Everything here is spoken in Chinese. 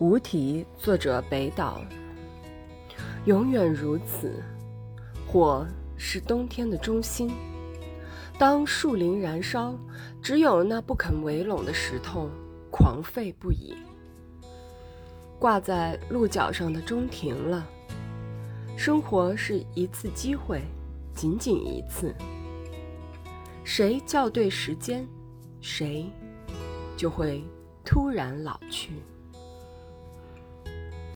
无题，作者北岛。永远如此，火是冬天的中心。当树林燃烧，只有那不肯围拢的石头狂吠不已。挂在鹿角上的钟停了。生活是一次机会，仅仅一次。谁校对时间，谁就会突然老去。